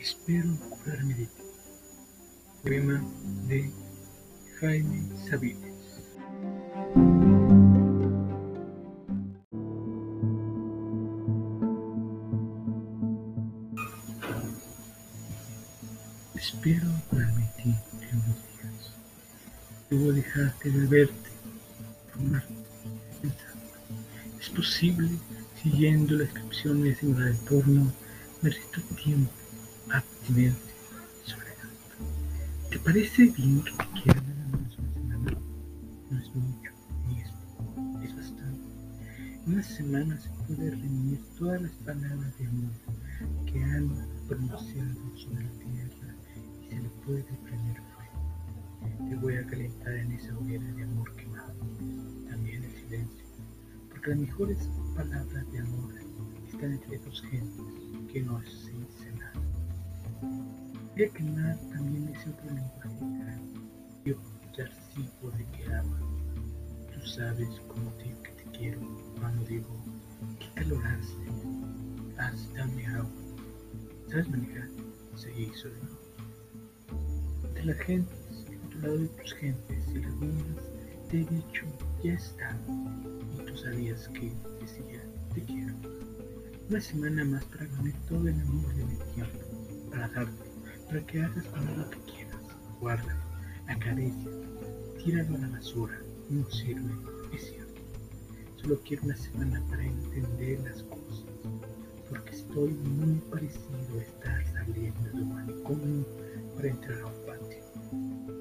Espero curarme de ti. Poema de Jaime Sabines. Espero curarme de ti en unos días. Debo dejarte de verte, formarte, pensar. Es posible, siguiendo las descripciones en el porno, me tiempo abstinencia y soledad. ¿Te parece bien que te quiera nada más una semana? No es mucho, ni es poco, es bastante. En una semana se puede reunir todas las palabras de amor que han pronunciado sobre la tierra y se le puede prender fuego. Te voy a calentar en esa hoguera de amor quemado, también el silencio, porque las mejores palabras de amor están entre dos gentes que no nada. A quemar también ese otro lenguaje y ocultar tipo de que ama. Tú sabes cómo digo que te quiero cuando digo qué calor hace. Haz, dame agua. ¿Sabes manejar? Seguí solo. De las gentes, al otro lado de tus gentes y algunas te he dicho ya está. Y tú sabías que decía te quiero. Una semana más para ganar todo el amor de mi tiempo, para darte, para que hagas con lo que quieras. Guárdalo, acaricia, tíralo a la basura, no sirve, es cierto. Solo quiero una semana para entender las cosas, porque estoy muy parecido a estar saliendo de un manicomio para entrar a un patio.